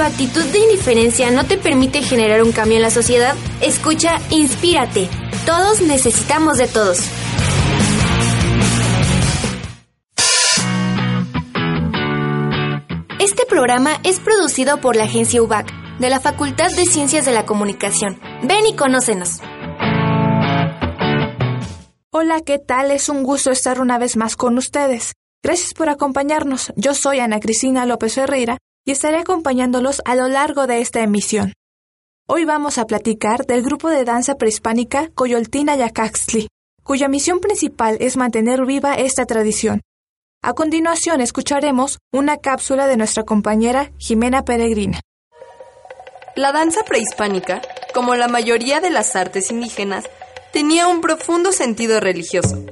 tu actitud de indiferencia no te permite generar un cambio en la sociedad, escucha Inspírate. Todos necesitamos de todos. Este programa es producido por la agencia UBAC de la Facultad de Ciencias de la Comunicación. Ven y conócenos. Hola, ¿qué tal? Es un gusto estar una vez más con ustedes. Gracias por acompañarnos. Yo soy Ana Cristina López Ferreira y estaré acompañándolos a lo largo de esta emisión. Hoy vamos a platicar del grupo de danza prehispánica Coyoltina Yacaxtli, cuya misión principal es mantener viva esta tradición. A continuación escucharemos una cápsula de nuestra compañera Jimena Peregrina. La danza prehispánica, como la mayoría de las artes indígenas, tenía un profundo sentido religioso,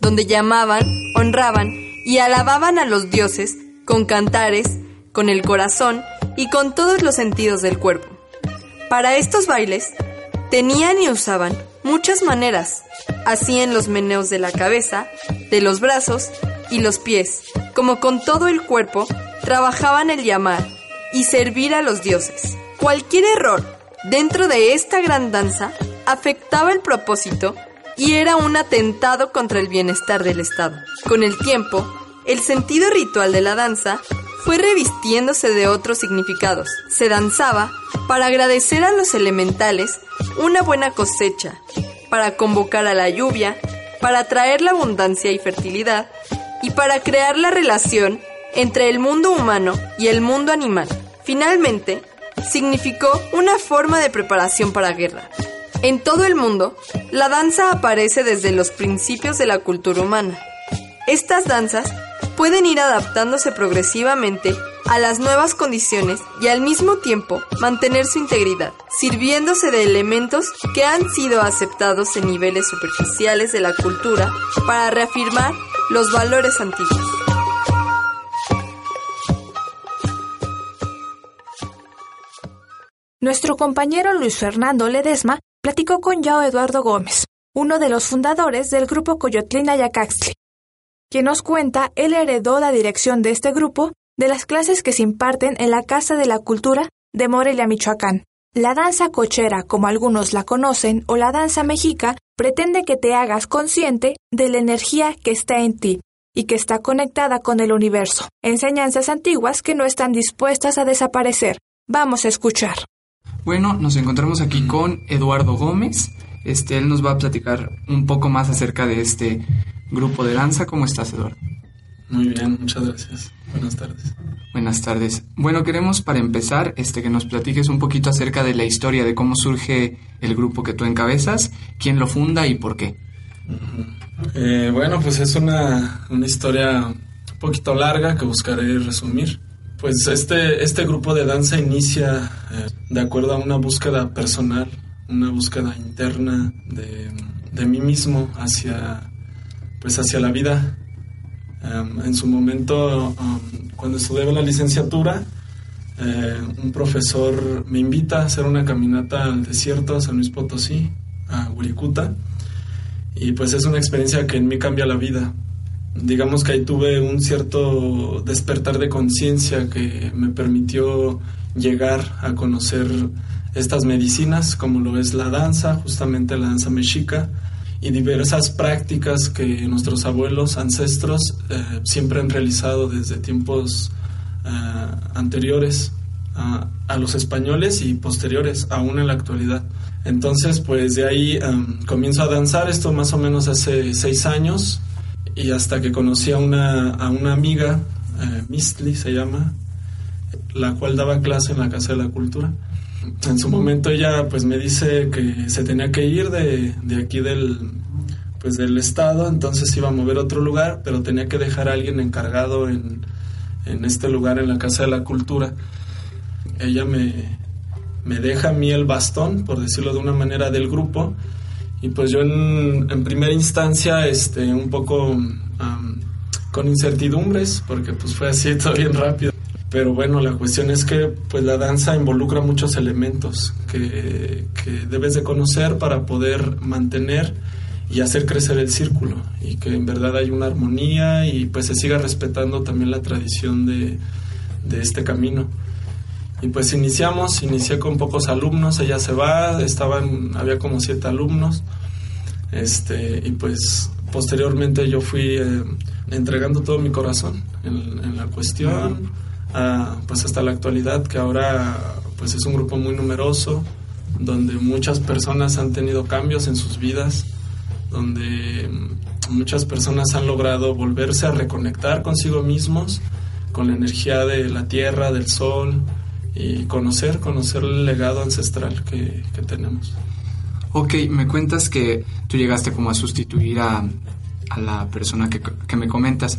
donde llamaban, honraban y alababan a los dioses con cantares, con el corazón y con todos los sentidos del cuerpo. Para estos bailes, tenían y usaban muchas maneras, así en los meneos de la cabeza, de los brazos y los pies, como con todo el cuerpo, trabajaban el llamar y servir a los dioses. Cualquier error dentro de esta gran danza afectaba el propósito y era un atentado contra el bienestar del Estado. Con el tiempo, el sentido ritual de la danza fue revistiéndose de otros significados. Se danzaba para agradecer a los elementales una buena cosecha, para convocar a la lluvia, para traer la abundancia y fertilidad, y para crear la relación entre el mundo humano y el mundo animal. Finalmente, significó una forma de preparación para guerra. En todo el mundo, la danza aparece desde los principios de la cultura humana. Estas danzas pueden ir adaptándose progresivamente a las nuevas condiciones y al mismo tiempo mantener su integridad, sirviéndose de elementos que han sido aceptados en niveles superficiales de la cultura para reafirmar los valores antiguos. Nuestro compañero Luis Fernando Ledesma platicó con Yao Eduardo Gómez, uno de los fundadores del grupo Coyotlina Yacaxtli, quien nos cuenta él heredó la dirección de este grupo de las clases que se imparten en la Casa de la Cultura de Morelia, Michoacán. La danza cochera, como algunos la conocen, o la danza mexica, pretende que te hagas consciente de la energía que está en ti y que está conectada con el universo. Enseñanzas antiguas que no están dispuestas a desaparecer. Vamos a escuchar. Bueno, nos encontramos aquí con Eduardo Gómez. Este, él nos va a platicar un poco más acerca de este grupo de danza. ¿Cómo estás, Eduardo? Muy bien, muchas gracias. Buenas tardes. Buenas tardes. Bueno, queremos para empezar este, que nos platiques un poquito acerca de la historia de cómo surge el grupo que tú encabezas, quién lo funda y por qué. Eh, bueno, pues es una, una historia un poquito larga que buscaré resumir. Pues este, este grupo de danza inicia eh, de acuerdo a una búsqueda personal, una búsqueda interna de, de mí mismo hacia, pues hacia la vida. Um, en su momento, um, cuando estudiaba la licenciatura, eh, un profesor me invita a hacer una caminata al desierto, a San Luis Potosí, a Huiricuta, y pues es una experiencia que en mí cambia la vida. Digamos que ahí tuve un cierto despertar de conciencia que me permitió llegar a conocer estas medicinas, como lo es la danza, justamente la danza mexica, y diversas prácticas que nuestros abuelos, ancestros, eh, siempre han realizado desde tiempos eh, anteriores a, los españoles y posteriores, aún en la actualidad. Entonces, pues de ahí um, comienzo a danzar, esto más o menos hace seis años, y hasta que conocí a una, a una amiga, eh, Mistli se llama, la cual daba clase en la Casa de la Cultura en su momento ella pues me dice que se tenía que ir de, de aquí del pues del estado, entonces iba a mover a otro lugar, pero tenía que dejar a alguien encargado en, en este lugar, en la Casa de la Cultura. Ella me, me deja a mí el bastón, por decirlo de una manera, del grupo, y pues yo en, en primera instancia, este, un poco um, con incertidumbres, porque pues fue así todo bien rápido. Pero bueno, la cuestión es que pues la danza involucra muchos elementos que, que, debes de conocer para poder mantener y hacer crecer el círculo y que en verdad hay una armonía y pues se siga respetando también la tradición de, de este camino. Y pues iniciamos, inicié con pocos alumnos, ella se va, estaban, había como siete alumnos, este, y pues posteriormente yo fui eh, entregando todo mi corazón en, la cuestión, pues hasta la actualidad, que ahora pues es un grupo muy numeroso, donde muchas personas han tenido cambios en sus vidas, donde muchas personas han logrado volverse a reconectar consigo mismos, con la energía de la tierra, del sol, y conocer, conocer el legado ancestral que, tenemos. Ok, me cuentas que tú llegaste como a sustituir a, a la persona que, que, me comentas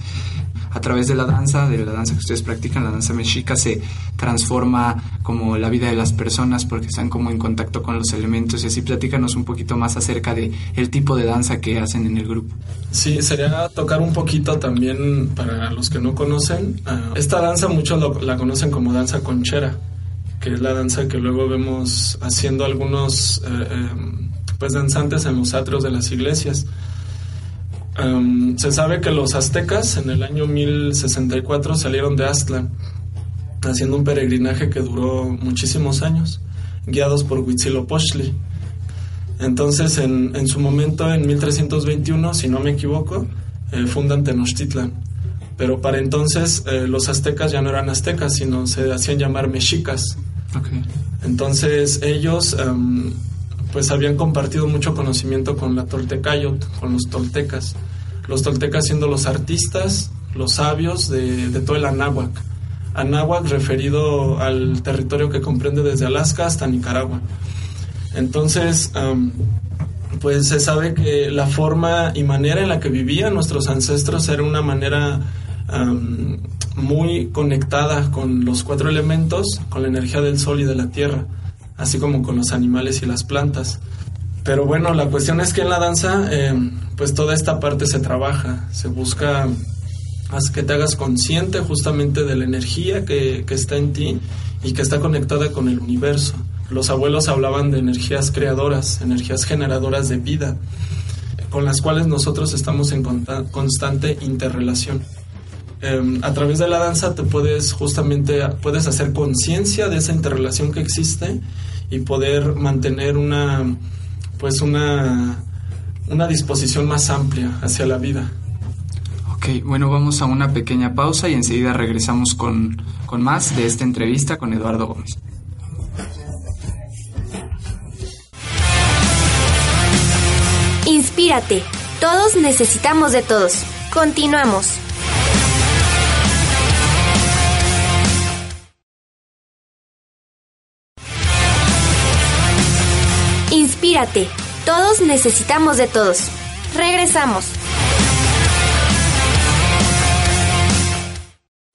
a través de la danza, de la danza que ustedes practican, la danza mexica, se transforma como la vida de las personas porque están como en contacto con los elementos y así platícanos un poquito más acerca de el tipo de danza que hacen en el grupo. Sí, sería tocar un poquito también para los que no conocen. Ah, esta danza muchos la conocen como danza conchera, que es la danza que luego vemos haciendo algunos eh, em, pues danzantes en los atrios de las iglesias. Em, se sabe que los aztecas en el año 1064 salieron de Aztlán, haciendo un peregrinaje que duró muchísimos años, guiados por Huitzilopochtli. Entonces, en, su momento, en 1321, si no me equivoco, eh, fundan Tenochtitlan. Pero para entonces eh, los aztecas ya no eran aztecas, sino se hacían llamar mexicas. Entonces ellos em, pues habían compartido mucho conocimiento con la Toltecayot, con los toltecas. Los toltecas siendo los artistas, los sabios de, todo el Anáhuac. Anáhuac referido al territorio que comprende desde Alaska hasta Nicaragua. Entonces, pues se sabe que la forma y manera en la que vivían nuestros ancestros era una manera muy conectada con los cuatro elementos, con la energía del sol y de la tierra así como con los animales y las plantas. Pero bueno, la cuestión es que en la danza, eh, pues toda esta parte se trabaja, se busca que te hagas consciente justamente de la energía que, que está en ti y que está conectada con el universo. Los abuelos hablaban de energías creadoras, energías generadoras de vida, con las cuales nosotros estamos en constante interrelación. Em, a través de la danza te puedes justamente puedes hacer conciencia de esa interrelación que existe y poder mantener una pues una una disposición más amplia hacia la vida. Ok, bueno, vamos a una pequeña pausa y enseguida regresamos con, con más de esta entrevista con Eduardo Gómez. Inspírate. Todos necesitamos de todos. Continuamos. Todos necesitamos de todos. Regresamos.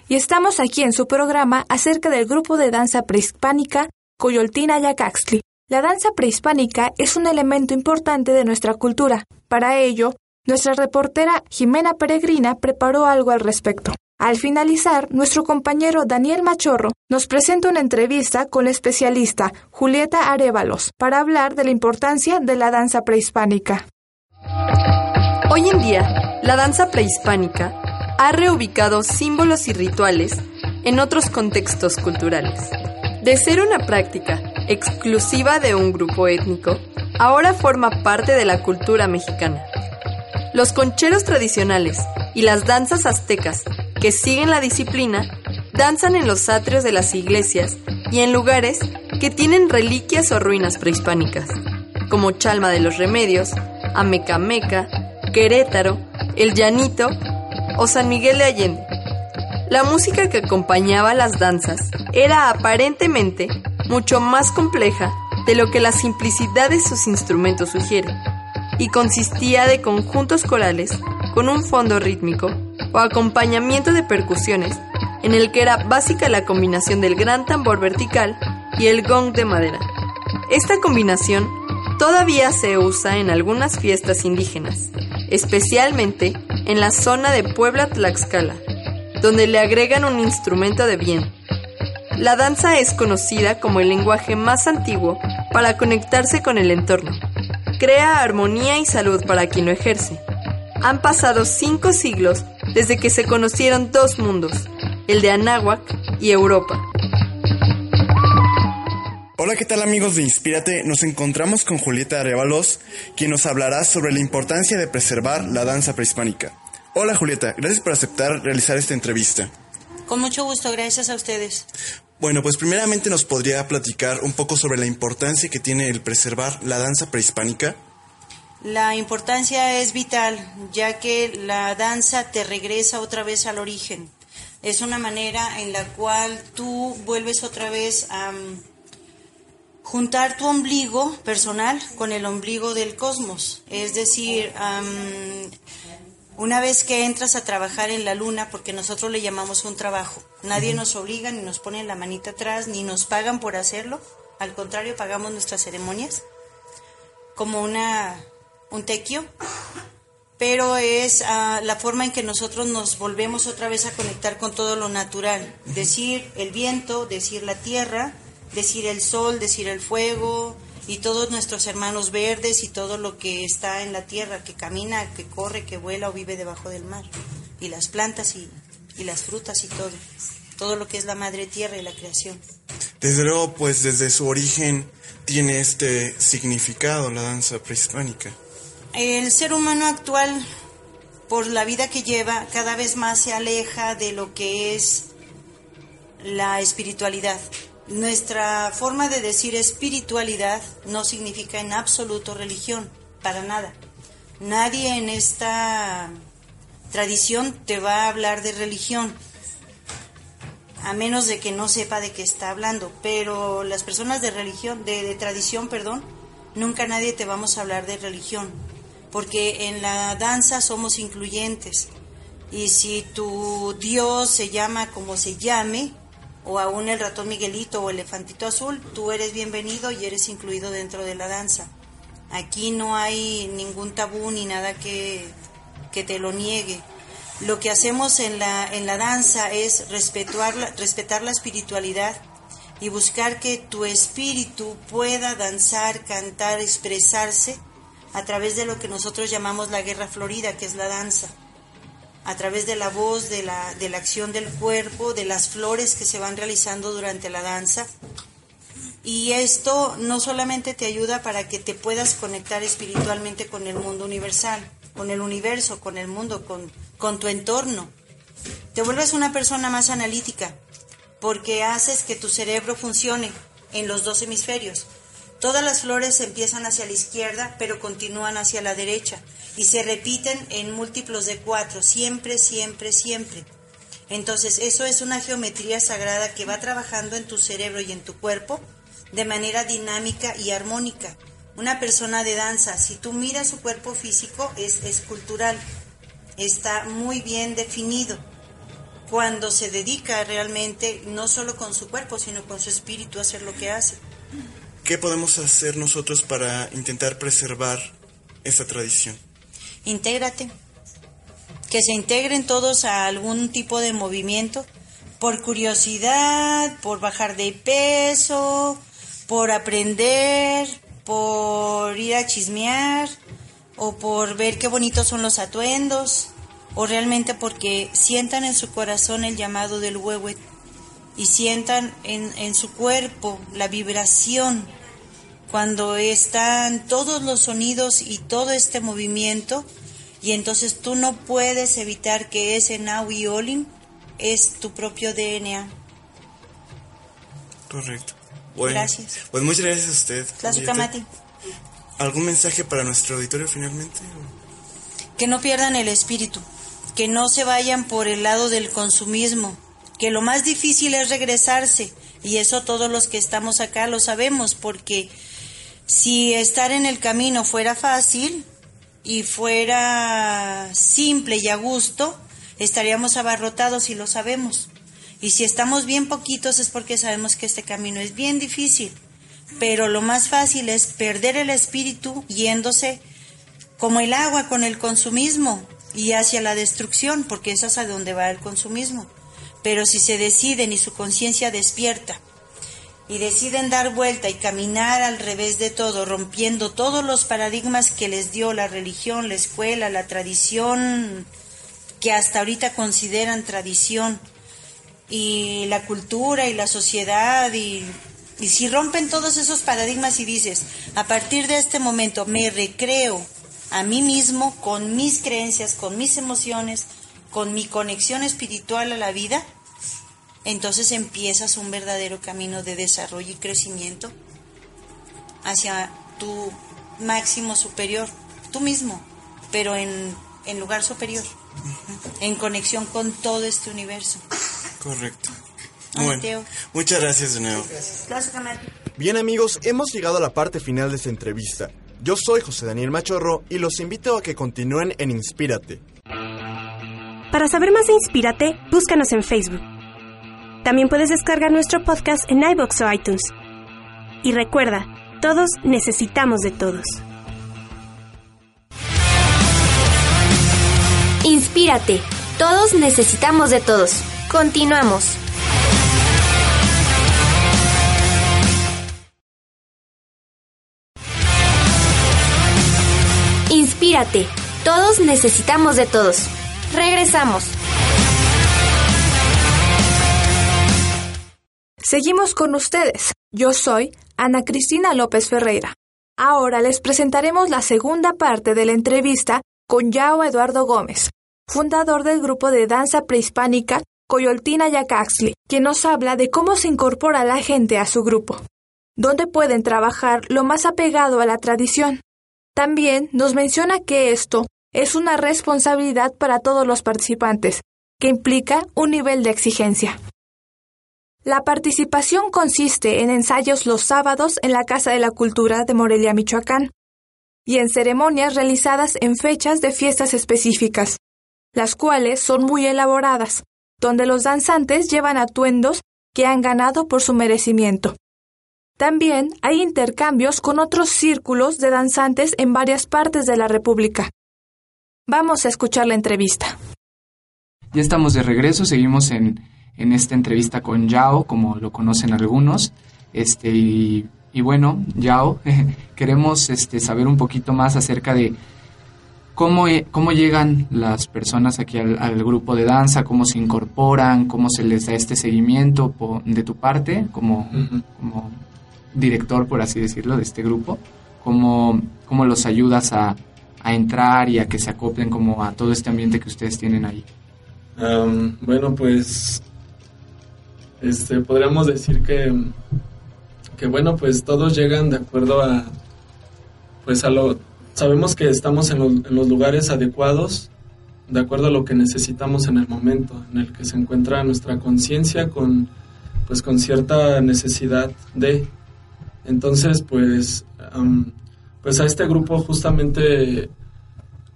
Y estamos aquí en su programa acerca del grupo de danza prehispánica Coyoltina Yacaxtli. La danza prehispánica es un elemento importante de nuestra cultura. Para ello, nuestra reportera Jimena Peregrina preparó algo al respecto. Al finalizar, nuestro compañero Daniel Machorro nos presenta una entrevista con la especialista Julieta Arevalos para hablar de la importancia de la danza prehispánica. Hoy en día, la danza prehispánica ha reubicado símbolos y rituales en otros contextos culturales. De ser una práctica exclusiva de un grupo étnico, ahora forma parte de la cultura mexicana. Los concheros tradicionales y las danzas aztecas que siguen la disciplina danzan en los atrios de las iglesias y en lugares que tienen reliquias o ruinas prehispánicas, como Chalma de los Remedios, Amecameca, Querétaro, El Llanito o San Miguel de Allende. La música que acompañaba las danzas era aparentemente mucho más compleja de lo que la simplicidad de sus instrumentos sugiere, y consistía de conjuntos corales con un fondo rítmico o acompañamiento de percusiones, en el que era básica la combinación del gran tambor vertical y el gong de madera. Esta combinación todavía se usa en algunas fiestas indígenas, especialmente en la zona de Puebla Tlaxcala, donde le agregan un instrumento de bien. La danza es conocida como el lenguaje más antiguo para conectarse con el entorno. Crea armonía y salud para quien lo ejerce han pasado cinco siglos desde que se conocieron dos mundos, el de Anáhuac y Europa. Hola, ¿qué tal amigos de Inspírate? Nos encontramos con Julieta Arevalos, quien nos hablará sobre la importancia de preservar la danza prehispánica. Hola Julieta, gracias por aceptar realizar esta entrevista. Con mucho gusto, gracias a ustedes. Bueno, pues primeramente nos podría platicar un poco sobre la importancia que tiene el preservar la danza prehispánica. La importancia es vital, ya que la danza te regresa otra vez al origen. Es una manera en la cual tú vuelves otra vez a juntar tu ombligo personal con el ombligo del cosmos. Es decir, una vez que entras a trabajar en la luna, porque nosotros le llamamos un trabajo, nadie nos obliga ni nos pone la manita atrás, ni nos pagan por hacerlo, al contrario, pagamos nuestras ceremonias como una, un tequio, pero es ah, la forma en que nosotros nos volvemos otra vez a conectar con todo lo natural, decir el viento, decir la tierra, decir el sol, decir el fuego y todos nuestros hermanos verdes y todo lo que está en la tierra, que camina, que corre, que vuela o vive debajo del mar, y las plantas y, y las frutas y todo, todo lo que es la madre tierra y la creación. Desde luego, pues desde su origen tiene este significado la danza prehispánica. El ser humano actual, por la vida que lleva, cada vez más se aleja de lo que es la espiritualidad. Nuestra forma de decir espiritualidad no significa en absoluto religión, para nada. Nadie en esta tradición te va a hablar de religión, a menos de que no sepa de qué está hablando. Pero las personas de religión, de, tradición, perdón, nunca nadie te vamos a hablar de religión, porque en la danza somos incluyentes. Y si tu Dios se llama como se llame, o aún el ratón Miguelito o elefantito azul, tú eres bienvenido y eres incluido dentro de la danza. Aquí no hay ningún tabú ni nada que, que te lo niegue. Lo que hacemos en la, en la danza es respetar la, respetar la espiritualidad y buscar que tu espíritu pueda danzar, cantar, expresarse a través de lo que nosotros llamamos la guerra florida, que es la danza a través de la voz, de la, de la acción del cuerpo, de las flores que se van realizando durante la danza. Y esto no solamente te ayuda para que te puedas conectar espiritualmente con el mundo universal, con el universo, con el mundo, con, con tu entorno. Te vuelves una persona más analítica, porque haces que tu cerebro funcione en los dos hemisferios. Todas las flores empiezan hacia la izquierda, pero continúan hacia la derecha y se repiten en múltiplos de cuatro, siempre, siempre, siempre. Entonces, eso es una geometría sagrada que va trabajando en tu cerebro y en tu cuerpo de manera dinámica y armónica. Una persona de danza, si tú miras su cuerpo físico, es escultural, está muy bien definido. Cuando se dedica realmente, no solo con su cuerpo, sino con su espíritu a hacer lo que hace. ¿Qué podemos hacer nosotros para intentar preservar esta tradición? intégrate. Que se integren todos a algún tipo de movimiento, por curiosidad, por bajar de peso, por aprender, por ir a chismear, o por ver qué bonitos son los atuendos, o realmente porque sientan en su corazón el llamado del huehuet y sientan en, en su cuerpo la vibración cuando están todos los sonidos y todo este movimiento, y entonces tú no puedes evitar que ese Now y Olin es tu propio DNA. Correcto. gracias. Pues muchas gracias a usted. Mati. ¿Algún mensaje para nuestro auditorio finalmente? Que no pierdan el espíritu, que no se vayan por el lado del consumismo, que lo más difícil es regresarse, y eso todos los que estamos acá lo sabemos, porque si estar en el camino fuera fácil y fuera simple y a gusto, estaríamos abarrotados y lo sabemos. Y si estamos bien poquitos es porque sabemos que este camino es bien difícil. Pero lo más fácil es perder el espíritu yéndose como el agua con el consumismo y hacia la destrucción, porque eso es a donde va el consumismo. Pero si se deciden y su conciencia despierta y deciden dar vuelta y caminar al revés de todo, rompiendo todos los paradigmas que les dio la religión, la escuela, la tradición, que hasta ahorita consideran tradición, y la cultura y la sociedad y si rompen todos esos paradigmas y dices, a partir de este momento me recreo a mí mismo con mis creencias, con mis emociones, con mi conexión espiritual a la vida, entonces empiezas un verdadero camino de desarrollo y crecimiento hacia tu máximo superior, tú mismo, pero en, lugar superior, en conexión con todo este universo. Correcto. Bueno, muchas gracias de nuevo. Bien amigos, hemos llegado a la parte final de esta entrevista. Yo soy José Daniel Machorro y los invito a que continúen en Inspírate. Para saber más de Inspírate, búscanos en Facebook. También puedes descargar nuestro podcast en iBox o iTunes. Y recuerda, todos necesitamos de todos. Inspírate. Todos necesitamos de todos. Continuamos. Inspírate. Todos necesitamos de todos. Regresamos. Seguimos con ustedes. Yo soy Ana Cristina López Ferreira. Ahora les presentaremos la segunda parte de la entrevista con Yao Eduardo Gómez, fundador del grupo de danza prehispánica Coyoltina Yacaxli, quien nos habla de cómo se incorpora la gente a su grupo, dónde pueden trabajar lo más apegado a la tradición. También nos menciona que esto es una responsabilidad para todos los participantes, que implica un nivel de exigencia. La participación consiste en ensayos los sábados en la Casa de la Cultura de Morelia, Michoacán, y en ceremonias realizadas en fechas de fiestas específicas, las cuales son muy elaboradas, donde los danzantes llevan atuendos que han ganado por su merecimiento. También hay intercambios con otros círculos de danzantes en varias partes de la República. Vamos a escuchar la entrevista. Ya estamos de regreso, seguimos en en esta entrevista con Yao, como lo conocen algunos. Este, y, bueno, Yao, queremos este, saber un poquito más acerca de cómo, e, cómo llegan las personas aquí al, grupo de danza, cómo se incorporan, cómo se les da este seguimiento de tu parte como, como director, por así decirlo, de este grupo, cómo, cómo los ayudas a, a entrar y a que se acoplen como a todo este ambiente que ustedes tienen ahí. bueno, pues este, podríamos decir que, que, bueno, pues todos llegan de acuerdo a, pues a lo, sabemos que estamos en, en los lugares adecuados, de acuerdo a lo que necesitamos en el momento, en el que se encuentra nuestra conciencia con, pues con cierta necesidad de. Entonces, pues, pues a este grupo justamente,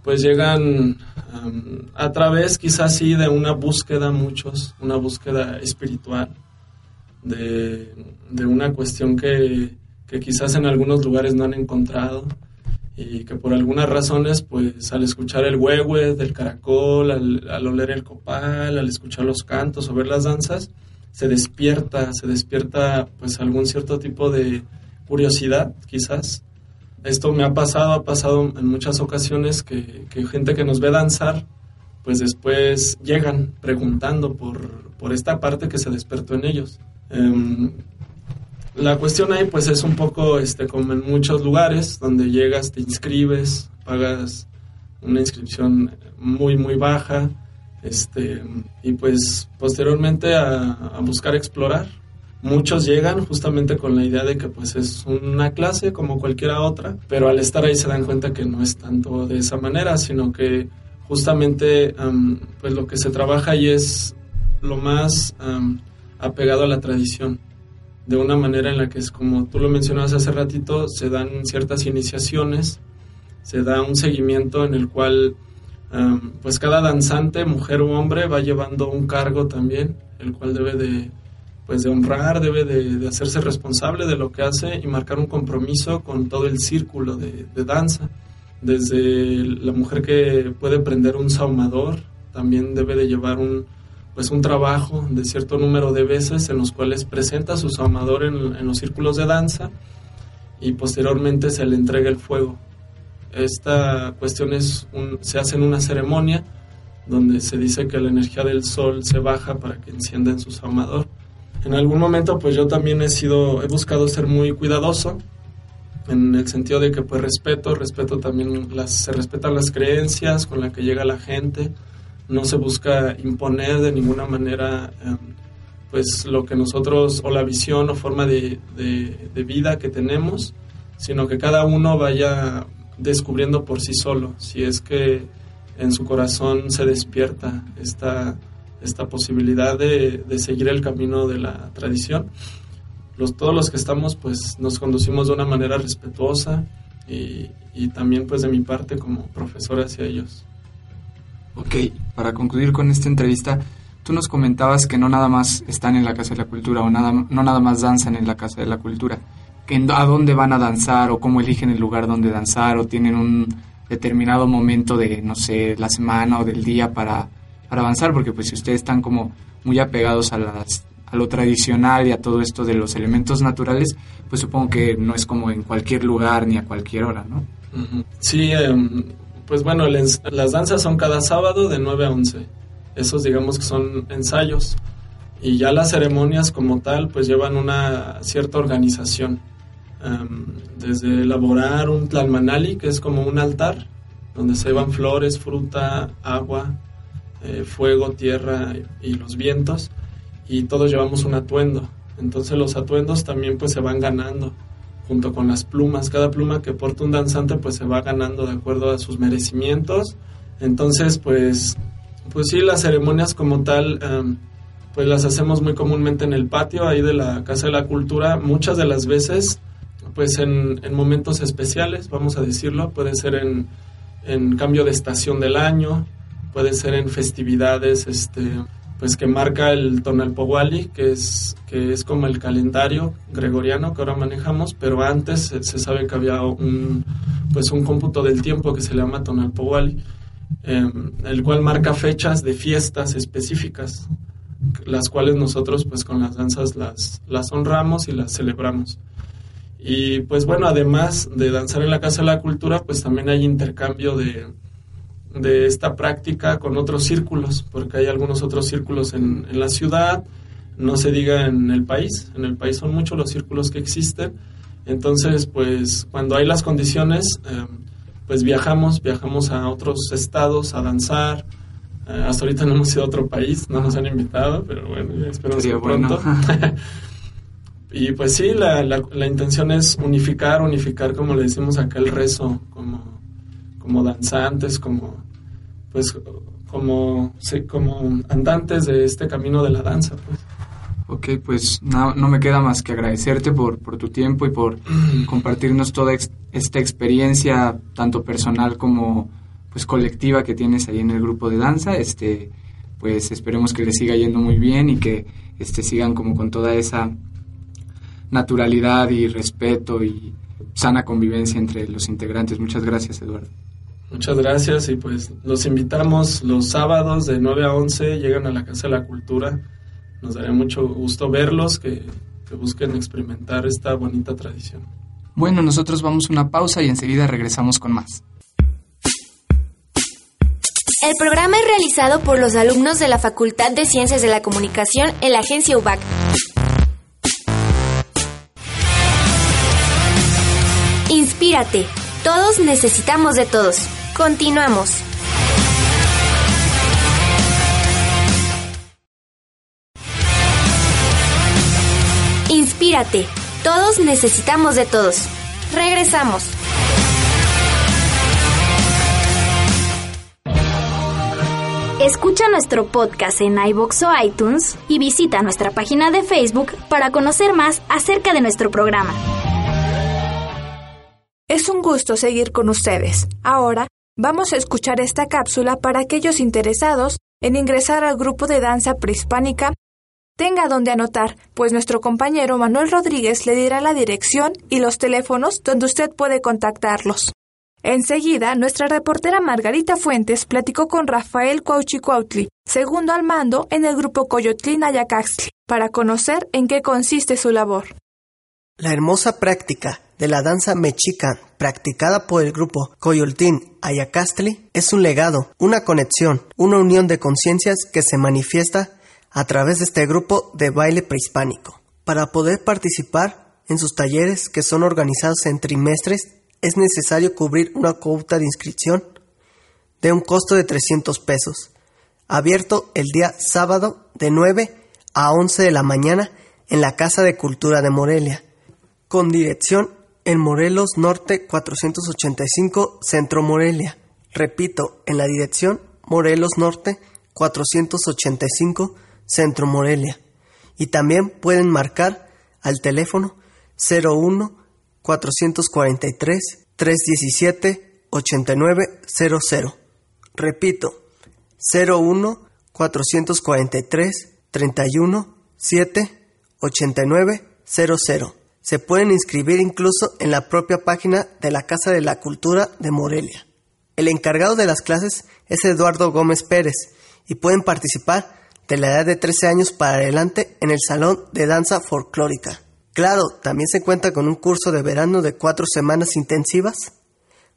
pues llegan a través quizás sí de una búsqueda, muchos, una búsqueda espiritual, de, una cuestión que, quizás en algunos lugares no han encontrado y que por algunas razones, pues al escuchar el huehue del caracol, al, oler el copal, al escuchar los cantos o ver las danzas, se despierta, se despierta pues algún cierto tipo de curiosidad quizás esto me ha pasado, ha pasado en muchas ocasiones que, gente que nos ve danzar, pues después llegan preguntando por, esta parte que se despertó en ellos. Em, la cuestión ahí pues es un poco este, como en muchos lugares donde llegas, te inscribes, pagas una inscripción muy muy baja este, y pues posteriormente a buscar explorar Muchos llegan justamente con la idea de que pues es una clase como cualquiera otra, pero al estar ahí se dan cuenta que no es tanto de esa manera, sino que justamente pues lo que se trabaja ahí es lo más apegado a la tradición, de una manera en la que es como tú lo mencionabas hace ratito, se dan ciertas iniciaciones, se da un seguimiento en el cual pues cada danzante, mujer o hombre, va llevando un cargo también, el cual debe de pues de honrar, debe de, hacerse responsable de lo que hace y marcar un compromiso con todo el círculo de, danza. Desde la mujer que puede prender un saumador, también debe de llevar un, pues un trabajo de cierto número de veces en los cuales presenta su saumador en, los círculos de danza y posteriormente se le entrega el fuego. Esta cuestión es se hace en una ceremonia donde se dice que la energía del sol se baja para que encienda en su saumador En algún momento pues yo también he sido, he buscado ser muy cuidadoso en el sentido de que pues respeto, respeto también las, se respetan las creencias con las que llega la gente, no se busca imponer de ninguna manera em, pues lo que nosotros o la visión o forma de, de, vida que tenemos, sino que cada uno vaya descubriendo por sí solo, si es que en su corazón se despierta esta, esta posibilidad de, de seguir el camino de la tradición todos los que estamos pues nos conducimos de una manera respetuosa y, también pues de mi parte como profesor hacia ellos. Ok, para concluir con esta entrevista, tú nos comentabas que no nada más están en la Casa de la Cultura o nada, no nada más danzan en la Casa de la Cultura, a dónde van a danzar o cómo eligen el lugar donde danzar o tienen un determinado momento de, no sé, la semana o del día para, para avanzar, porque pues si ustedes están como muy apegados a las a lo tradicional y a todo esto de los elementos naturales, pues supongo que no es como en cualquier lugar ni a cualquier hora, ¿no? Sí, em, pues bueno, las danzas son cada sábado de 9 a 11. Esos digamos que son ensayos. Y ya las ceremonias como tal, pues llevan una cierta organización. Em, desde elaborar un tlalmanali, que es como un altar, donde se llevan flores, fruta, agua, eh, fuego, tierra y los vientos y todos llevamos un atuendo. Entonces los atuendos también pues se van ganando junto con las plumas. Cada pluma que porta un danzante pues se va ganando de acuerdo a sus merecimientos. Entonces pues, pues sí, las ceremonias como tal em, pues las hacemos muy comúnmente en el patio ahí de la Casa de la Cultura. Muchas de las veces pues en, en momentos especiales, vamos a decirlo, puede ser en, en cambio de estación del año, puede ser en festividades, este pues que marca el Tonalpowali, que es, que es como el calendario gregoriano que ahora manejamos, pero antes se, sabe que había un, pues un cómputo del tiempo que se llama Tonalpowali, eh, el cual marca fechas de fiestas específicas, las cuales nosotros pues con las danzas las, las honramos y las celebramos. Y pues bueno, además de danzar en la Casa de la Cultura, pues también hay intercambio de, de esta práctica con otros círculos, porque hay algunos otros círculos en, la ciudad, no se diga en el país, en el país son muchos los círculos que existen, entonces pues cuando hay las condiciones, eh, pues viajamos, viajamos a otros estados a danzar, eh, hasta ahorita no hemos ido a otro país, no nos han invitado, pero bueno, esperamos que pronto. y pues sí, la, la, la intención es unificar, unificar como le decimos acá el rezo, como como danzantes, como pues como, como andantes de este camino de la danza. Pues. Ok, pues no, no me queda más que agradecerte por, por tu tiempo y por compartirnos toda esta experiencia, tanto personal como pues colectiva que tienes ahí en el grupo de danza. Este, pues esperemos que le siga yendo muy bien y que este, sigan como con toda esa naturalidad y respeto y sana convivencia entre los integrantes. Muchas gracias, Eduardo. Muchas gracias y pues los invitamos los sábados de 9 a 11, llegan a la Casa de la Cultura. Nos daría mucho gusto verlos, que, que busquen experimentar esta bonita tradición. Bueno, nosotros vamos a una pausa y enseguida regresamos con más. El programa es realizado por los alumnos de la Facultad de Ciencias de la Comunicación en la agencia UBAC. Inspírate. Todos necesitamos de todos. Continuamos. Inspírate. Todos necesitamos de todos. Regresamos. Escucha nuestro podcast en iBox o iTunes y visita nuestra página de Facebook para conocer más acerca de nuestro programa. Es un gusto seguir con ustedes. Ahora Vamos a escuchar esta cápsula para aquellos interesados en ingresar al grupo de danza prehispánica. Tenga donde anotar, pues nuestro compañero Manuel Rodríguez le dirá la dirección y los teléfonos donde usted puede contactarlos. Enseguida, nuestra reportera Margarita Fuentes platicó con Rafael Cuauchicuautli, segundo al mando en el grupo Coyotlín Ayacaxtli, para conocer en qué consiste su labor. La hermosa práctica de la danza mexica practicada por el grupo Coyoltín Ayacastli es un legado, una conexión, una unión de conciencias que se manifiesta a través de este grupo de baile prehispánico. Para poder participar en sus talleres que son organizados en trimestres es necesario cubrir una cuota de inscripción de un costo de 300 pesos, abierto el día sábado de 9 a 11 de la mañana en la Casa de Cultura de Morelia, con dirección en Morelos Norte 485 Centro Morelia. Repito, en la dirección Morelos Norte 485 Centro Morelia. Y también pueden marcar al teléfono 01 443 317 8900. Repito, 01 443 31 7 8900. Se pueden inscribir incluso en la propia página de la Casa de la Cultura de Morelia. El encargado de las clases es Eduardo Gómez Pérez y pueden participar de la edad de 13 años para adelante en el Salón de Danza Folclórica. Claro, también se cuenta con un curso de verano de cuatro semanas intensivas,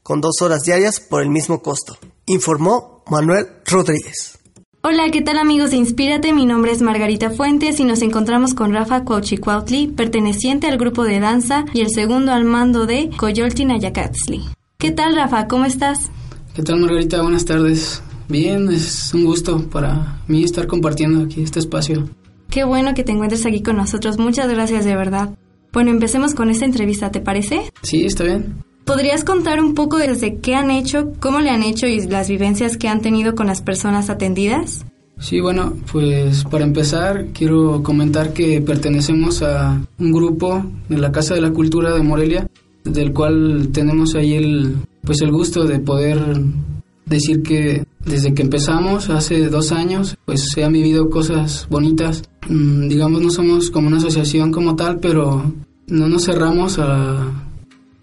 con dos horas diarias por el mismo costo, informó Manuel Rodríguez. Hola, ¿qué tal amigos de Inspírate? Mi nombre es Margarita Fuentes y nos encontramos con Rafa Cuauchicuautli, perteneciente al grupo de danza y el segundo al mando de Coyolti Nayacatzli. ¿Qué tal Rafa? ¿Cómo estás? ¿Qué tal Margarita? Buenas tardes. Bien, es un gusto para mí estar compartiendo aquí este espacio. Qué bueno que te encuentres aquí con nosotros. Muchas gracias de verdad. Bueno, empecemos con esta entrevista, ¿te parece? Sí, está bien. ¿Podrías contar un poco desde qué han hecho, cómo le han hecho y las vivencias que han tenido con las personas atendidas? Sí, bueno, pues para empezar quiero comentar que pertenecemos a un grupo de la Casa de la Cultura de Morelia, del cual tenemos ahí el, pues el gusto de poder decir que desde que empezamos hace dos años, pues se han vivido cosas bonitas. Mm, digamos, no somos como una asociación como tal, pero no nos cerramos a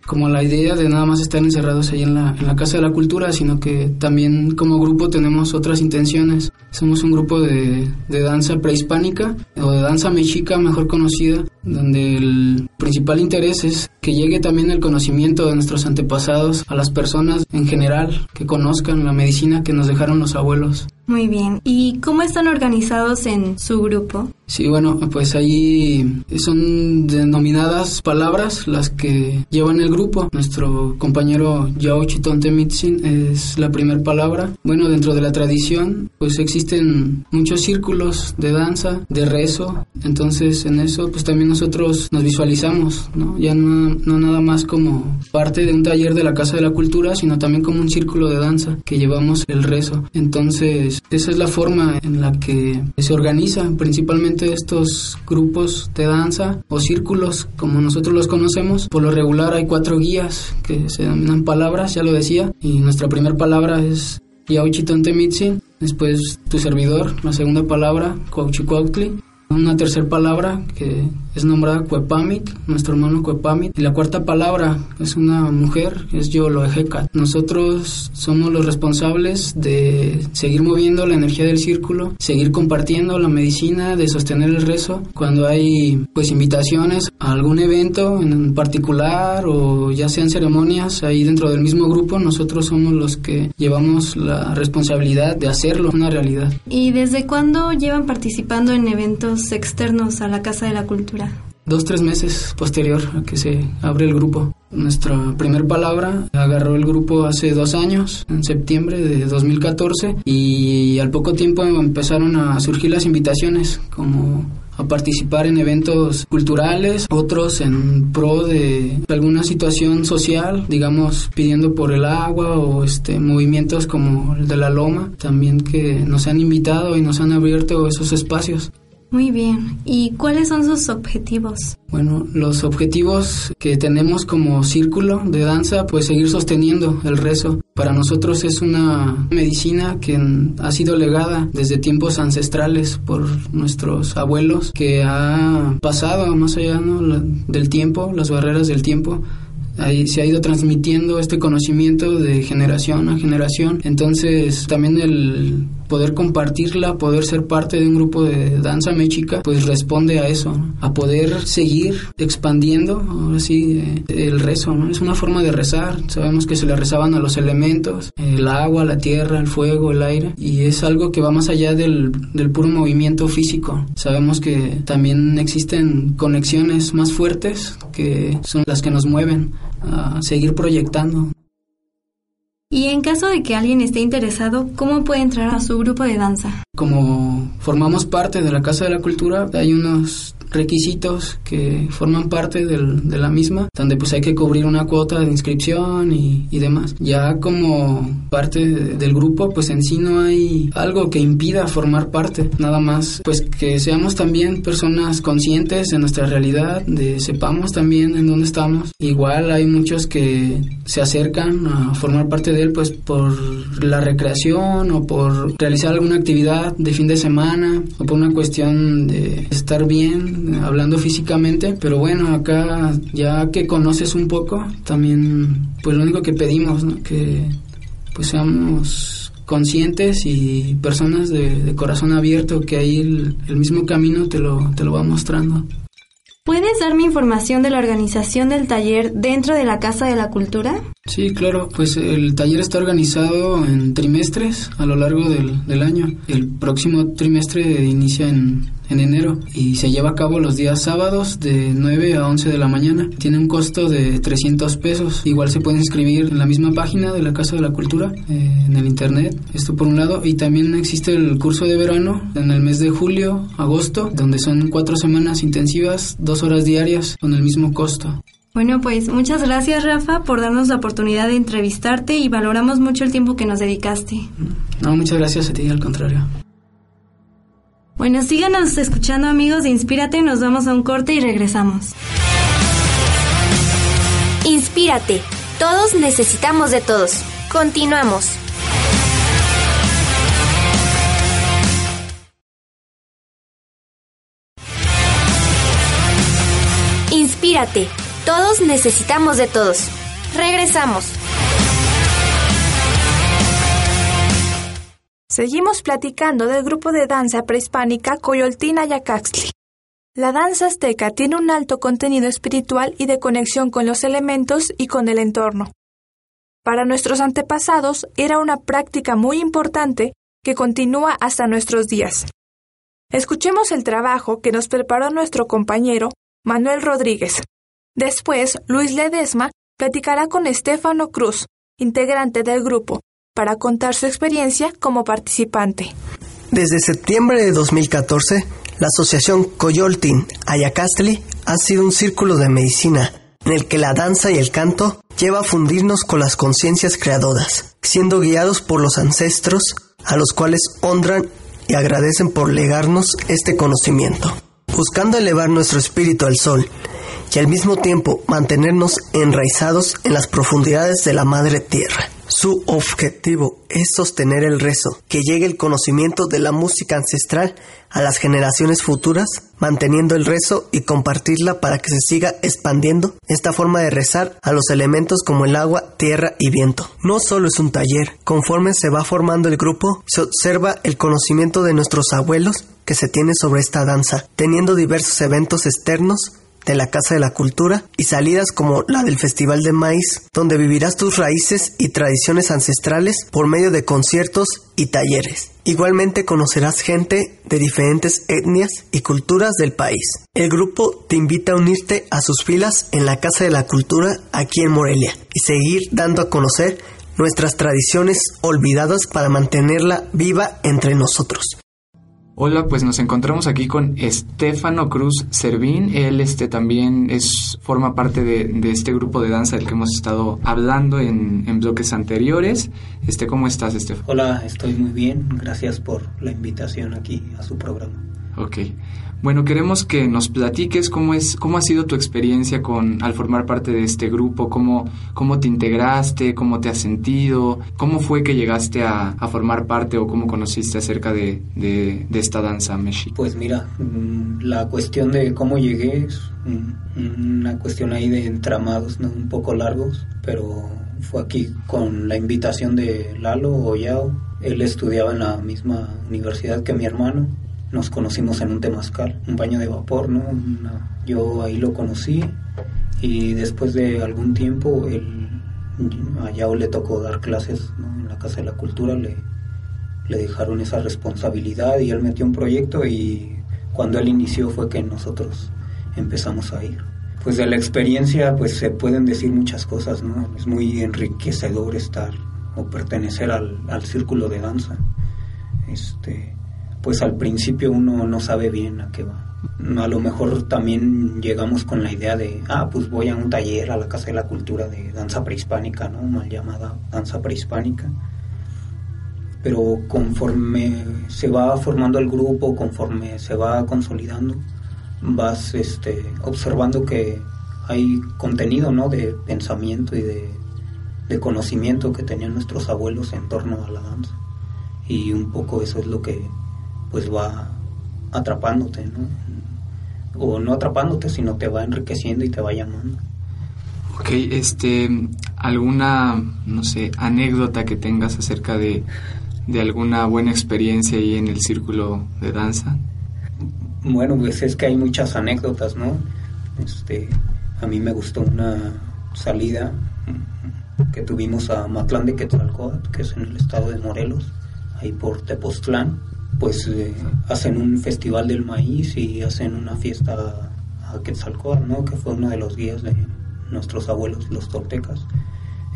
como la idea de nada más estar encerrados ahí en la, en la Casa de la Cultura, sino que también como grupo tenemos otras intenciones. Somos un grupo de, de danza prehispánica o de danza mexica, mejor conocida, donde el principal interés es que llegue también el conocimiento de nuestros antepasados a las personas en general, que conozcan la medicina que nos dejaron los abuelos. Muy bien. ¿Y cómo están organizados en su grupo? Sí, bueno, pues ahí son denominadas palabras las que llevan el grupo. Nuestro compañero Yao Chitonte Mitzin es la primera palabra. Bueno, dentro de la tradición, pues existen muchos círculos de danza, de rezo. Entonces, en eso, pues también nosotros nos visualizamos, ¿no? Ya no nada más como parte de un taller de la Casa de la Cultura, sino también como un círculo de danza que llevamos el rezo. Entonces, esa es la forma en la que se organizan principalmente estos grupos de danza o círculos, como nosotros los conocemos. Por lo regular hay cuatro guías que se denominan palabras, ya lo decía, y nuestra primera palabra es Yauchitonte Mitzin, después tu servidor, la segunda palabra, Cuauchicuautli, una tercera palabra que es nombrada Cuepamit, nuestro hermano Cuepamit. Y la cuarta palabra es una mujer, es Yoloejecat. Nosotros somos los responsables de seguir moviendo la energía del círculo, seguir compartiendo la medicina, de sostener el rezo. Cuando hay pues invitaciones a algún evento en particular o ya sean ceremonias ahí dentro del mismo grupo, nosotros somos los que llevamos la responsabilidad de hacerlo una realidad. ¿Y desde cuándo llevan participando en eventos externos a la Casa de la Cultura? Dos, tres meses posterior a que se abre el grupo. Nuestra primer palabra agarró el grupo hace dos años, en septiembre de 2014, y al poco tiempo empezaron a surgir las invitaciones, como a participar en eventos culturales, otros en pro de alguna situación social, digamos pidiendo por el agua o este movimientos como el de la Loma, también que nos han invitado y nos han abierto esos espacios. Muy bien. ¿Y cuáles son sus objetivos? Bueno, los objetivos que tenemos como círculo de danza, pues seguir sosteniendo el rezo. Para nosotros es una medicina que ha sido legada desde tiempos ancestrales por nuestros abuelos, que ha pasado más allá del tiempo, las barreras del tiempo Ahí se ha ido transmitiendo este conocimiento de generación a generación. Entonces también el, poder compartirla, poder ser parte de un grupo de danza mexica, pues responde a eso, a poder seguir expandiendo, ahora sí, eh, el rezo, ¿no? Es una forma de rezar, sabemos que se le rezaban a los elementos, el agua, la tierra, el fuego, el aire, y es algo que va más allá del, del puro movimiento físico. Sabemos que también existen conexiones más fuertes que son las que nos mueven a seguir proyectando. Y en caso de que alguien esté interesado, ¿cómo puede entrar a su grupo de danza? Como formamos parte de la Casa de la Cultura, hay unos requisitos que forman parte del, de la misma, donde pues hay que cubrir una cuota de inscripción y, y demás. Ya como parte del grupo, pues en sí no hay algo que impida formar parte, nada más pues que seamos también personas conscientes de nuestra realidad, de sepamos también en dónde estamos. Igual hay muchos que se acercan a formar parte de él pues por la recreación o por realizar alguna actividad de fin de semana o por una cuestión de estar bien hablando físicamente, pero bueno, acá ya que conoces un poco, también pues lo único que pedimos, que pues seamos conscientes y personas de, corazón abierto, que ahí el, el, mismo camino te lo, te lo va mostrando. ¿Puedes darme información de la organización del taller dentro de la Casa de la Cultura? Sí, claro, pues el taller está organizado en trimestres a lo largo del, año. El próximo trimestre inicia en en enero y se lleva a cabo los días sábados de 9 a 11 de la mañana. Tiene un costo de 300 pesos. Igual se puede inscribir en la misma página de la Casa de la Cultura, eh, en el internet. Esto por un lado. Y también existe el curso de verano en el mes de julio, agosto, donde son cuatro semanas intensivas, dos horas diarias, con el mismo costo. Bueno, pues muchas gracias Rafa por darnos la oportunidad de entrevistarte y valoramos mucho el tiempo que nos dedicaste. No, muchas gracias a ti, al contrario. Bueno, síganos escuchando amigos de Inspírate, nos vamos a un corte y regresamos. Inspírate, todos necesitamos de todos. Continuamos. Inspírate, todos necesitamos de todos. Regresamos. Seguimos platicando del grupo de danza prehispánica Coyoltina Yacaxtli. La danza azteca tiene un alto contenido espiritual y de conexión con los elementos y con el entorno. Para nuestros antepasados era una práctica muy importante que continúa hasta nuestros días. Escuchemos el trabajo que nos preparó nuestro compañero Manuel Rodríguez. Después, Luis Ledesma platicará con Estefano Cruz, integrante del grupo, para contar su experiencia como participante. Desde septiembre de 2014, la Asociación Coyoltin Ayacastli ha sido un círculo de medicina en el que la danza y el canto lleva a fundirnos con las conciencias creadoras, siendo guiados por los ancestros a los cuales honran y agradecen por legarnos este conocimiento, buscando elevar nuestro espíritu al sol y al mismo tiempo mantenernos enraizados en las profundidades de la madre tierra. Su objetivo es sostener el rezo, que llegue el conocimiento de la música ancestral a las generaciones futuras, manteniendo el rezo y compartirla para que se siga expandiendo esta forma de rezar a los elementos como el agua, tierra y viento. No solo es un taller, conforme se va formando el grupo, se observa el conocimiento de nuestros abuelos que se tiene sobre esta danza, teniendo diversos eventos externos de la Casa de la Cultura y salidas como la del Festival de Maíz, donde vivirás tus raíces y tradiciones ancestrales por medio de conciertos y talleres. Igualmente conocerás gente de diferentes etnias y culturas del país. El grupo te invita a unirte a sus filas en la Casa de la Cultura aquí en Morelia y seguir dando a conocer nuestras tradiciones olvidadas para mantenerla viva entre nosotros. Hola, pues nos encontramos aquí con Estefano Cruz Servín. Él este, también es, forma parte de, este grupo de danza del que hemos estado hablando en, bloques anteriores. Este, ¿Cómo estás, Estefano? Hola, estoy muy bien. Gracias por la invitación aquí a su programa. Ok. Bueno, queremos que nos platiques cómo es, cómo ha sido tu experiencia con al formar parte de este grupo, cómo, cómo te integraste, cómo te has sentido, cómo fue que llegaste a, formar parte o cómo conociste acerca de, de, esta danza mexica. Pues mira, mm, la cuestión de cómo llegué es una cuestión ahí de entramados, ¿no? un poco largos, pero fue aquí con la invitación de Lalo Oyao. Él estudiaba en la misma universidad que mi hermano nos conocimos en un temazcal, un baño de vapor, ¿no? yo ahí lo conocí y después de algún tiempo él, a Yao le tocó dar clases en la Casa de la Cultura, le, le dejaron esa responsabilidad y él metió un proyecto y cuando él inició fue que nosotros empezamos a ir. Pues de la experiencia pues se pueden decir muchas cosas, ¿no? Es muy enriquecedor estar o pertenecer al, al círculo de danza. Este, pues al principio uno no sabe bien a qué va. A lo mejor también llegamos con la idea de, ah, pues voy a un taller a la Casa de la Cultura de danza prehispánica, ¿no? Mal llamada danza prehispánica. Pero conforme se va formando el grupo, conforme se va consolidando, vas este, observando que hay contenido, ¿no? De pensamiento y de, de conocimiento que tenían nuestros abuelos en torno a la danza. Y un poco eso es lo que pues va atrapándote, ¿no? O no atrapándote, sino te va enriqueciendo y te va llamando. Ok, este, ¿alguna, no sé, anécdota que tengas acerca de, de alguna buena experiencia ahí en el círculo de danza? Bueno, pues es que hay muchas anécdotas, ¿no? Este, a mí me gustó una salida que tuvimos a Matlán de Quetzalcóatl, que es en el estado de Morelos, ahí por Tepoztlán pues eh, hacen un festival del maíz y hacen una fiesta a Quetzalcóatl, ¿no? Que fue uno de los guías de nuestros abuelos, los toltecas.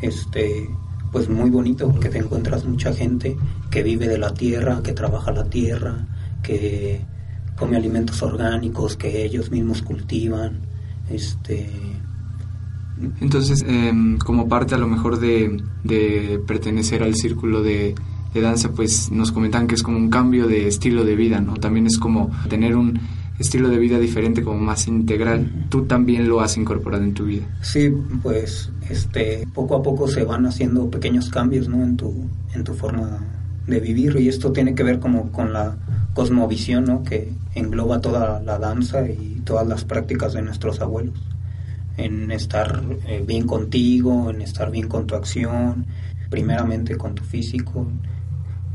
Este, pues muy bonito porque te encuentras mucha gente que vive de la tierra, que trabaja la tierra, que come alimentos orgánicos que ellos mismos cultivan, este entonces, em, como parte a lo mejor de, de pertenecer al círculo de, de danza, pues nos comentan que es como un cambio de estilo de vida, ¿no? También es como tener un estilo de vida diferente, como más integral. Tú también lo has incorporado en tu vida. Sí, pues este poco a poco se van haciendo pequeños cambios, ¿no? En tu en tu forma de vivir y esto tiene que ver como con la cosmovisión, ¿no? Que engloba toda la danza y todas las prácticas de nuestros abuelos en estar eh, bien contigo, en estar bien con tu acción, primeramente con tu físico,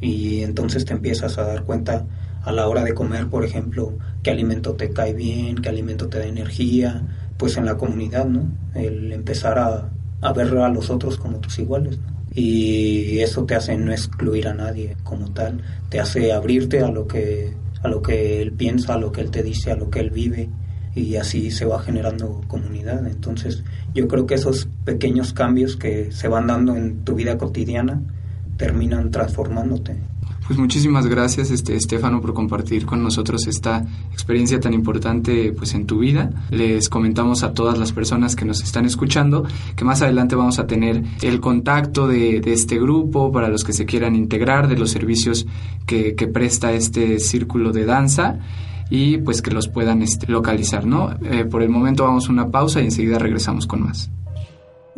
y entonces te empiezas a dar cuenta a la hora de comer, por ejemplo, qué alimento te cae bien, qué alimento te da energía, pues en la comunidad, ¿no? El empezar a, ver a los otros como tus iguales. Y eso te hace no excluir a nadie como tal, te hace abrirte a lo que a lo que él piensa, a lo que él te dice, a lo que él vive y así se va generando comunidad. Entonces, yo creo que esos pequeños cambios que se van dando en tu vida cotidiana terminan transformándote. Pues muchísimas gracias, este Estefano, por compartir con nosotros esta experiencia tan importante pues en tu vida. Les comentamos a todas las personas que nos están escuchando que más adelante vamos a tener el contacto de, este grupo para los que se quieran integrar, de los servicios que, presta este círculo de danza y pues que los puedan este, localizar, ¿no? Eh, por el momento vamos a una pausa y enseguida regresamos con más.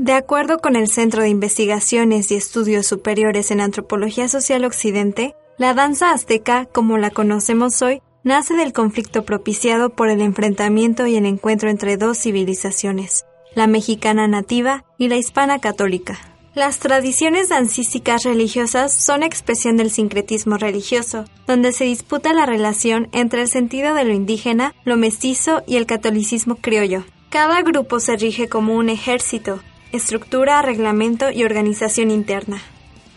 De acuerdo con el Centro de Investigaciones y Estudios Superiores en Antropología Social Occidente, la danza azteca, como la conocemos hoy, nace del conflicto propiciado por el enfrentamiento y el encuentro entre dos civilizaciones, la mexicana nativa y la hispana católica. Las tradiciones dancísticas religiosas son expresión del sincretismo religioso, donde se disputa la relación entre el sentido de lo indígena, lo mestizo y el catolicismo criollo. Cada grupo se rige como un ejército, estructura, reglamento y organización interna.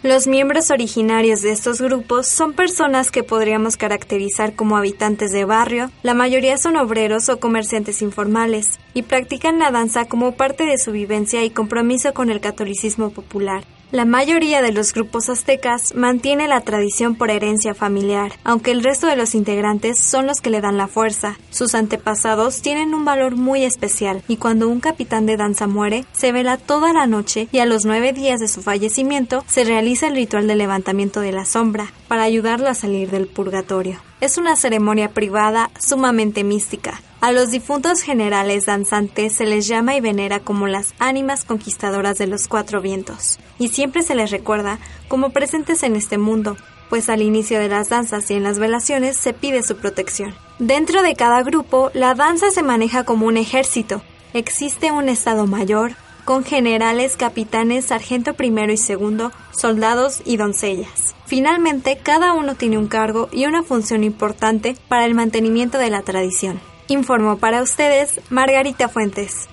Los miembros originarios de estos grupos son personas que podríamos caracterizar como habitantes de barrio, la mayoría son obreros o comerciantes informales, y practican la danza como parte de su vivencia y compromiso con el catolicismo popular. La mayoría de los grupos aztecas mantiene la tradición por herencia familiar, aunque el resto de los integrantes son los que le dan la fuerza. Sus antepasados tienen un valor muy especial y cuando un capitán de danza muere, se vela toda la noche y a los nueve días de su fallecimiento se realiza el ritual de levantamiento de la sombra para ayudarlo a salir del purgatorio. es una ceremonia privada sumamente mística. A los difuntos generales danzantes se les llama y venera como las ánimas conquistadoras de los cuatro vientos, y siempre se les recuerda como presentes en este mundo, pues al inicio de las danzas y en las velaciones se pide su protección. Dentro de cada grupo, la danza se maneja como un ejército. Existe un estado mayor, con generales, capitanes, sargento primero y segundo, soldados y doncellas. Finalmente, cada uno tiene un cargo y una función importante para el mantenimiento de la tradición. Informó para ustedes Margarita Fuentes.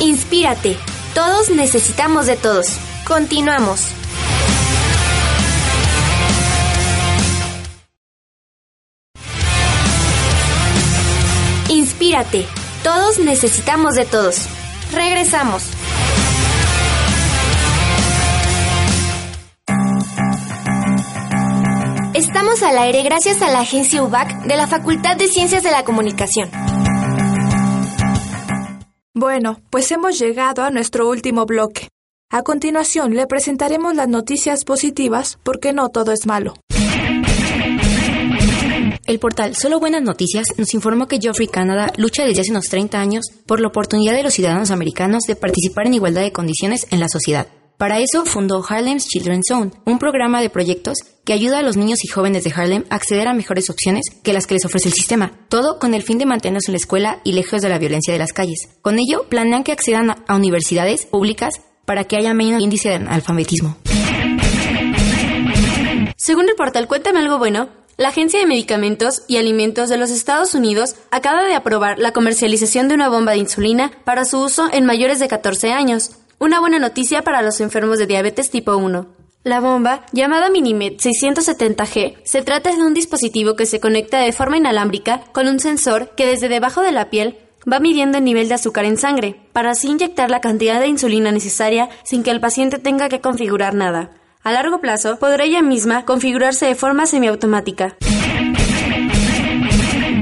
Inspírate. Todos necesitamos de todos. Continuamos. Inspírate. Todos necesitamos de todos. Regresamos. Estamos al aire gracias a la agencia UBAC de la Facultad de Ciencias de la Comunicación. Bueno, pues hemos llegado a nuestro último bloque. A continuación le presentaremos las noticias positivas porque no todo es malo. El portal Solo Buenas Noticias nos informó que Geoffrey Canada lucha desde hace unos 30 años por la oportunidad de los ciudadanos americanos de participar en igualdad de condiciones en la sociedad. Para eso fundó Harlem's Children's Zone, un programa de proyectos que ayuda a los niños y jóvenes de Harlem a acceder a mejores opciones que las que les ofrece el sistema, todo con el fin de mantenerse en la escuela y lejos de la violencia de las calles. Con ello, planean que accedan a universidades públicas para que haya menos índice de analfabetismo. Según el portal Cuéntame algo bueno, la Agencia de Medicamentos y Alimentos de los Estados Unidos acaba de aprobar la comercialización de una bomba de insulina para su uso en mayores de 14 años. Una buena noticia para los enfermos de diabetes tipo 1. La bomba, llamada Minimed 670G, se trata de un dispositivo que se conecta de forma inalámbrica con un sensor que desde debajo de la piel va midiendo el nivel de azúcar en sangre, para así inyectar la cantidad de insulina necesaria sin que el paciente tenga que configurar nada. A largo plazo, podrá ella misma configurarse de forma semiautomática.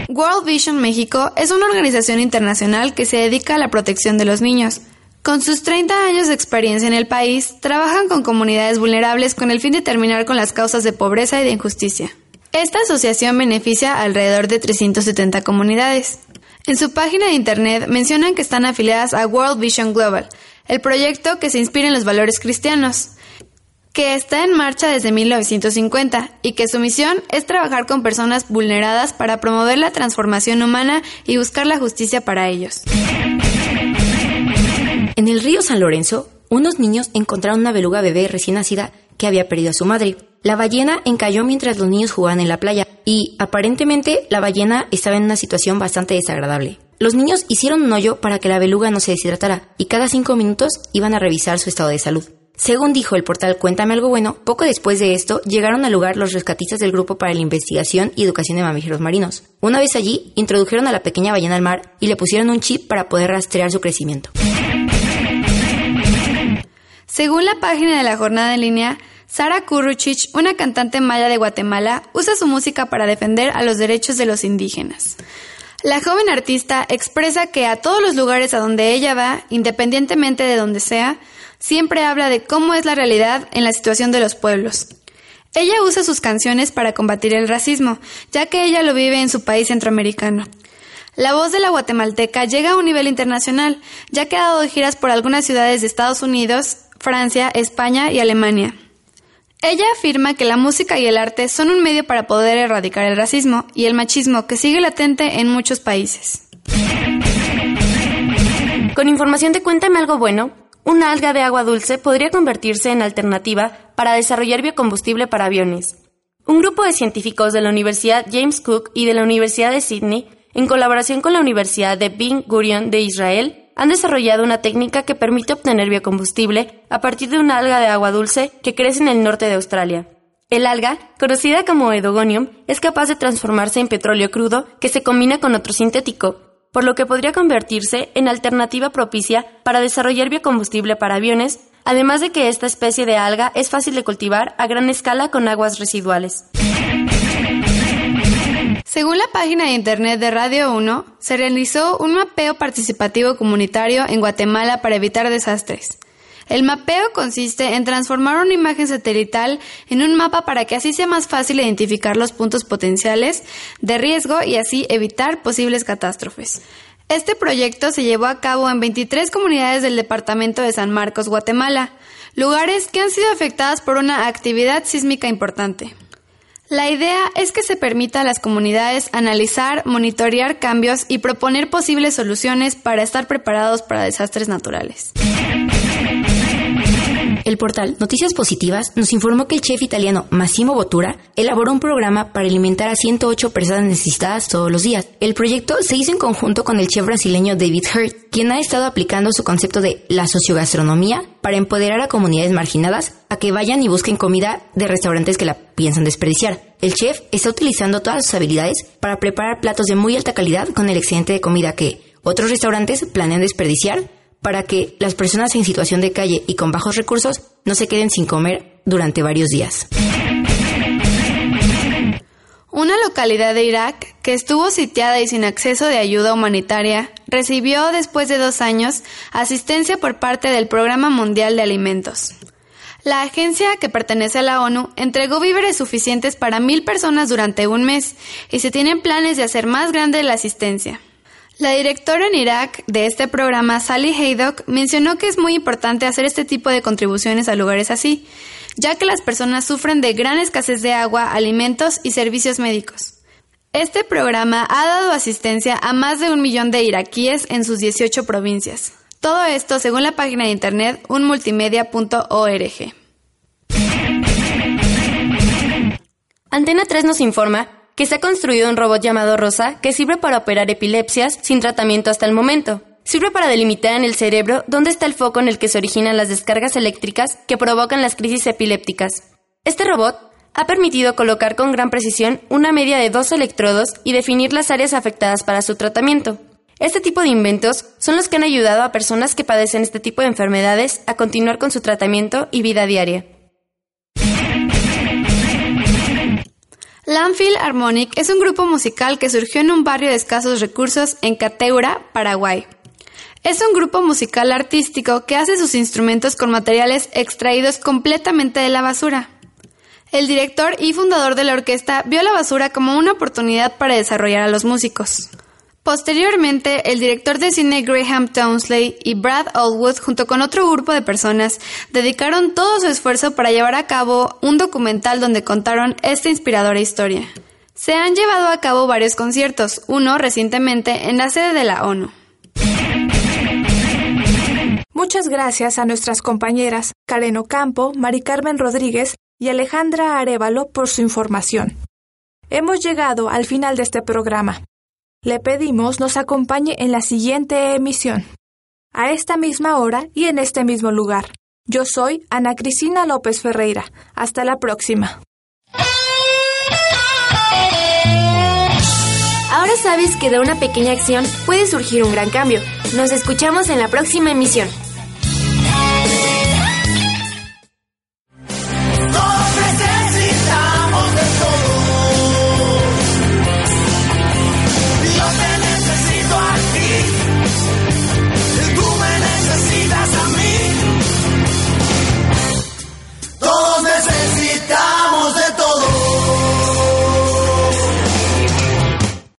World Vision México es una organización internacional que se dedica a la protección de los niños. Con sus 30 años de experiencia en el país, trabajan con comunidades vulnerables con el fin de terminar con las causas de pobreza y de injusticia. Esta asociación beneficia alrededor de 370 comunidades. En su página de internet mencionan que están afiliadas a World Vision Global, el proyecto que se inspira en los valores cristianos que está en marcha desde 1950 y que su misión es trabajar con personas vulneradas para promover la transformación humana y buscar la justicia para ellos. En el río San Lorenzo, unos niños encontraron una beluga bebé recién nacida que había perdido a su madre. La ballena encalló mientras los niños jugaban en la playa y, aparentemente, la ballena estaba en una situación bastante desagradable. Los niños hicieron un hoyo para que la beluga no se deshidratara y cada cinco minutos iban a revisar su estado de salud. Según dijo el portal Cuéntame algo bueno, poco después de esto llegaron al lugar los rescatistas del Grupo para la Investigación y Educación de Mamíferos Marinos. Una vez allí, introdujeron a la pequeña ballena al mar y le pusieron un chip para poder rastrear su crecimiento. Según la página de la jornada en línea, Sara Kuruchich, una cantante maya de Guatemala, usa su música para defender a los derechos de los indígenas. La joven artista expresa que a todos los lugares a donde ella va, independientemente de donde sea, siempre habla de cómo es la realidad en la situación de los pueblos. Ella usa sus canciones para combatir el racismo, ya que ella lo vive en su país centroamericano. La voz de la guatemalteca llega a un nivel internacional, ya que ha dado giras por algunas ciudades de Estados Unidos, Francia, España y Alemania. Ella afirma que la música y el arte son un medio para poder erradicar el racismo y el machismo que sigue latente en muchos países. Con información de Cuéntame algo bueno, una alga de agua dulce podría convertirse en alternativa para desarrollar biocombustible para aviones. Un grupo de científicos de la Universidad James Cook y de la Universidad de Sydney, en colaboración con la Universidad de Ben Gurion de Israel, han desarrollado una técnica que permite obtener biocombustible a partir de una alga de agua dulce que crece en el norte de Australia. El alga, conocida como Edogonium, es capaz de transformarse en petróleo crudo que se combina con otro sintético, por lo que podría convertirse en alternativa propicia para desarrollar biocombustible para aviones, además de que esta especie de alga es fácil de cultivar a gran escala con aguas residuales. Según la página de internet de Radio 1, se realizó un mapeo participativo comunitario en Guatemala para evitar desastres. El mapeo consiste en transformar una imagen satelital en un mapa para que así sea más fácil identificar los puntos potenciales de riesgo y así evitar posibles catástrofes. Este proyecto se llevó a cabo en 23 comunidades del departamento de San Marcos, Guatemala, lugares que han sido afectadas por una actividad sísmica importante. La idea es que se permita a las comunidades analizar, monitorear cambios y proponer posibles soluciones para estar preparados para desastres naturales. El portal Noticias Positivas nos informó que el chef italiano Massimo Bottura elaboró un programa para alimentar a 108 personas necesitadas todos los días. El proyecto se hizo en conjunto con el chef brasileño David Hurt, quien ha estado aplicando su concepto de la sociogastronomía para empoderar a comunidades marginadas a que vayan y busquen comida de restaurantes que la piensan desperdiciar. El chef está utilizando todas sus habilidades para preparar platos de muy alta calidad con el excedente de comida que otros restaurantes planean desperdiciar para que las personas en situación de calle y con bajos recursos no se queden sin comer durante varios días. Una localidad de Irak que estuvo sitiada y sin acceso de ayuda humanitaria recibió después de dos años asistencia por parte del Programa Mundial de Alimentos. La agencia, que pertenece a la ONU, entregó víveres suficientes para mil personas durante un mes y se tienen planes de hacer más grande la asistencia. La directora en Irak de este programa, Sally Haydock, mencionó que es muy importante hacer este tipo de contribuciones a lugares así, ya que las personas sufren de gran escasez de agua, alimentos y servicios médicos. Este programa ha dado asistencia a más de un millón de iraquíes en sus 18 provincias. Todo esto según la página de internet unmultimedia.org. Antena 3 nos informa que se ha construido un robot llamado Rosa que sirve para operar epilepsias sin tratamiento hasta el momento. Sirve para delimitar en el cerebro dónde está el foco en el que se originan las descargas eléctricas que provocan las crisis epilépticas. Este robot ha permitido colocar con gran precisión una media de dos electrodos y definir las áreas afectadas para su tratamiento. Este tipo de inventos son los que han ayudado a personas que padecen este tipo de enfermedades a continuar con su tratamiento y vida diaria. Landfill Harmonic es un grupo musical que surgió en un barrio de escasos recursos en Cateura, Paraguay. Es un grupo musical artístico que hace sus instrumentos con materiales extraídos completamente de la basura. El director y fundador de la orquesta vio la basura como una oportunidad para desarrollar a los músicos. Posteriormente, el director de cine Graham Townsley y Brad Allwood, junto con otro grupo de personas, dedicaron todo su esfuerzo para llevar a cabo un documental donde contaron esta inspiradora historia. Se han llevado a cabo varios conciertos, uno recientemente en la sede de la ONU. Muchas gracias a nuestras compañeras Karen Ocampo, Mari Carmen Rodríguez y Alejandra Arevalo por su información. Hemos llegado al final de este programa. Le pedimos nos acompañe en la siguiente emisión, a esta misma hora y en este mismo lugar. Yo soy Ana Cristina López Ferreira. Hasta la próxima. Ahora sabes que de una pequeña acción puede surgir un gran cambio. Nos escuchamos en la próxima emisión.